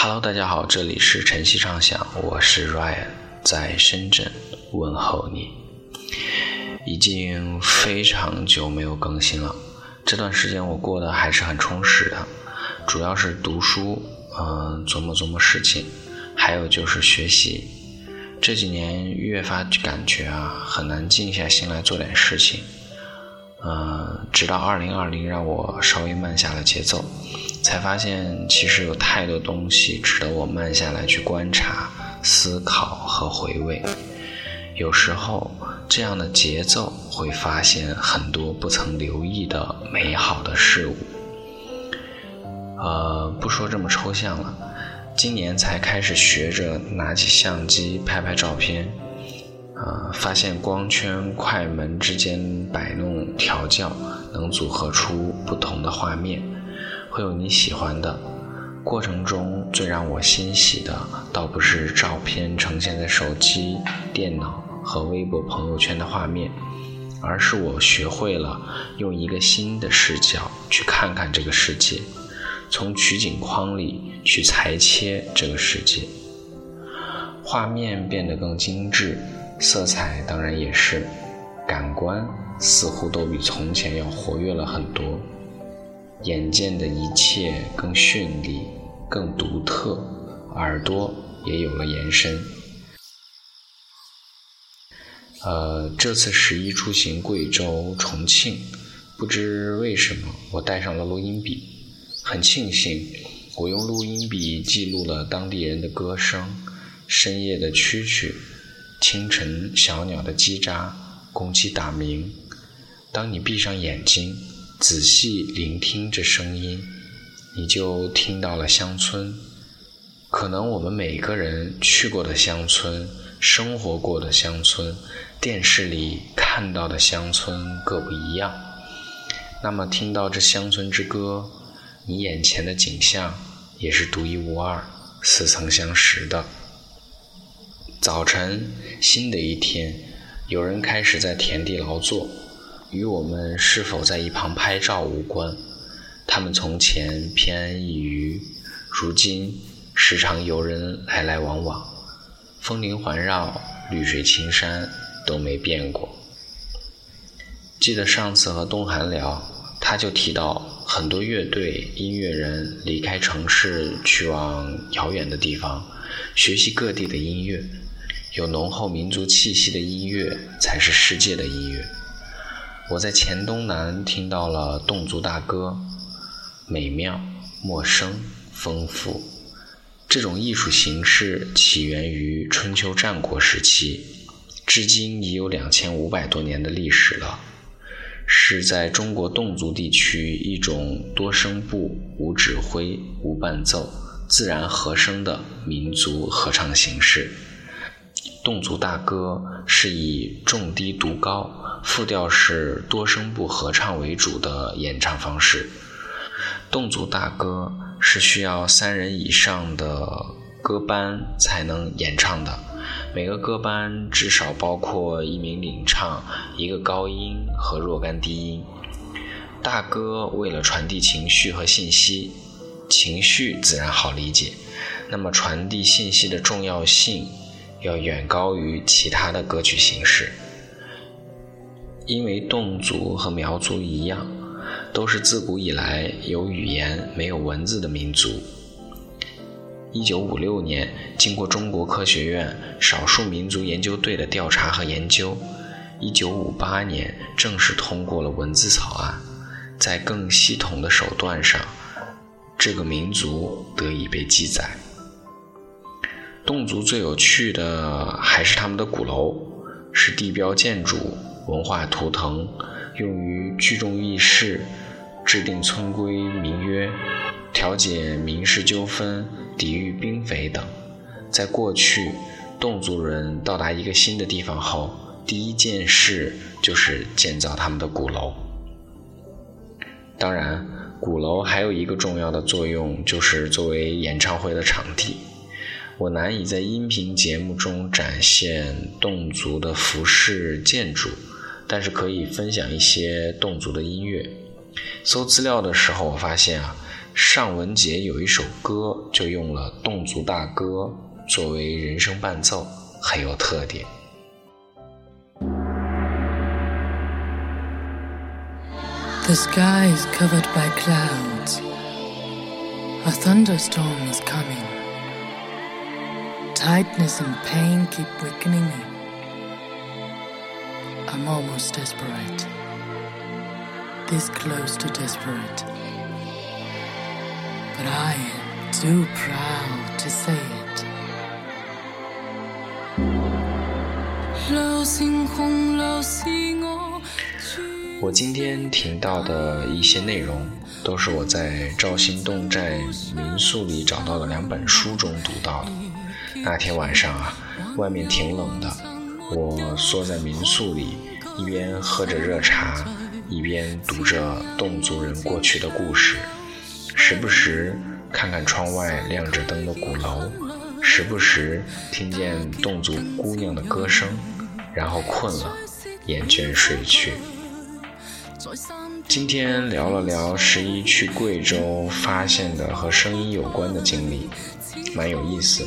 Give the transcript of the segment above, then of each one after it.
Hello，大家好，这里是晨曦畅想，我是 Ryan，在深圳问候你。已经非常久没有更新了，这段时间我过得还是很充实的，主要是读书，嗯，琢磨琢磨事情，还有就是学习。这几年越发感觉啊，很难静下心来做点事情。嗯，直到二零二零让我稍微慢下了节奏。才发现，其实有太多东西值得我慢下来去观察、思考和回味。有时候，这样的节奏会发现很多不曾留意的美好的事物。呃，不说这么抽象了，今年才开始学着拿起相机拍拍照片。呃，发现光圈、快门之间摆弄调教，能组合出不同的画面。会有你喜欢的。过程中最让我欣喜的，倒不是照片呈现在手机、电脑和微博朋友圈的画面，而是我学会了用一个新的视角去看看这个世界，从取景框里去裁切这个世界。画面变得更精致，色彩当然也是，感官似乎都比从前要活跃了很多。眼见的一切更绚丽、更独特，耳朵也有了延伸。呃，这次十一出行贵州、重庆，不知为什么我带上了录音笔。很庆幸，我用录音笔记录了当地人的歌声、深夜的蛐蛐、清晨小鸟的叽喳、公鸡打鸣。当你闭上眼睛。仔细聆听这声音，你就听到了乡村。可能我们每个人去过的乡村、生活过的乡村、电视里看到的乡村各不一样。那么，听到这乡村之歌，你眼前的景象也是独一无二、似曾相识的。早晨，新的一天，有人开始在田地劳作。与我们是否在一旁拍照无关。他们从前偏安一隅，如今时常有人来来往往，风铃环绕，绿水青山都没变过。记得上次和东寒聊，他就提到很多乐队、音乐人离开城市，去往遥远的地方，学习各地的音乐。有浓厚民族气息的音乐，才是世界的音乐。我在黔东南听到了侗族大歌，美妙、陌生、丰富。这种艺术形式起源于春秋战国时期，至今已有两千五百多年的历史了。是在中国侗族地区一种多声部、无指挥、无伴奏、自然和声的民族合唱形式。侗族大歌是以重低独高。复调式多声部合唱为主的演唱方式，侗族大歌是需要三人以上的歌班才能演唱的，每个歌班至少包括一名领唱、一个高音和若干低音。大歌为了传递情绪和信息，情绪自然好理解，那么传递信息的重要性要远高于其他的歌曲形式。因为侗族和苗族一样，都是自古以来有语言没有文字的民族。一九五六年，经过中国科学院少数民族研究队的调查和研究，一九五八年正式通过了文字草案，在更系统的手段上，这个民族得以被记载。侗族最有趣的还是他们的鼓楼，是地标建筑。文化图腾用于聚众议事、制定村规民约、调解民事纠纷、抵御兵匪等。在过去，侗族人到达一个新的地方后，第一件事就是建造他们的鼓楼。当然，鼓楼还有一个重要的作用，就是作为演唱会的场地。我难以在音频节目中展现侗族的服饰建筑。但是可以分享一些侗族的音乐。搜资料的时候，我发现啊，尚雯婕有一首歌就用了侗族大歌作为人声伴奏，很有特点。The sky is covered by clouds. A thunderstorm is coming. Tightness and pain keep weakening me. I'm almost desperate. This close to desperate. But I am too proud to say it. 流星红，流星我。我今天听到的一些内容，都是我在肇兴侗寨民宿里找到的两本书中读到的。那天晚上啊，外面挺冷的，我缩在民宿里，一边喝着热茶，一边读着侗族人过去的故事，时不时看看窗外亮着灯的鼓楼，时不时听见侗族姑娘的歌声，然后困了，眼倦睡去。今天聊了聊十一去贵州发现的和声音有关的经历，蛮有意思，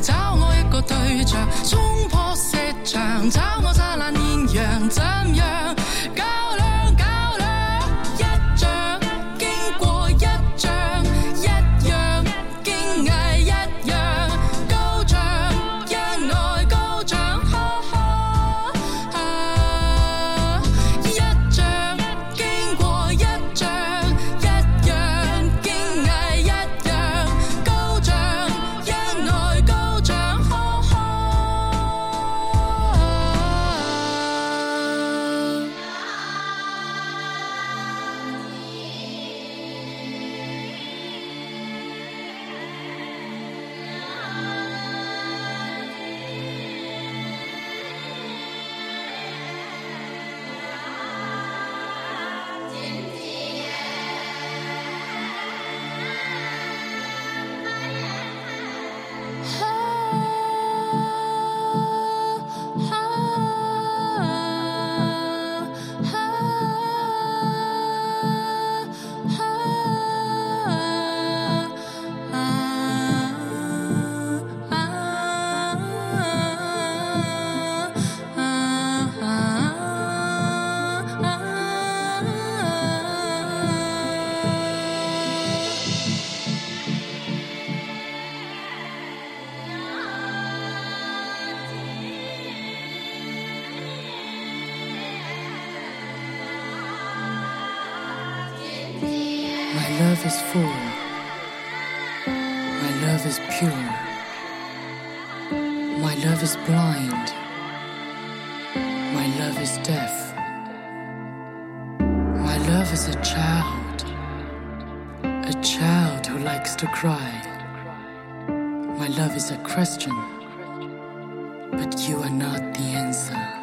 找我一个对象，冲破石墙，找我灿烂艳阳，怎样？My love is full. My love is pure. My love is blind. My love is deaf. My love is a child. A child who likes to cry. My love is a question. But you are not the answer.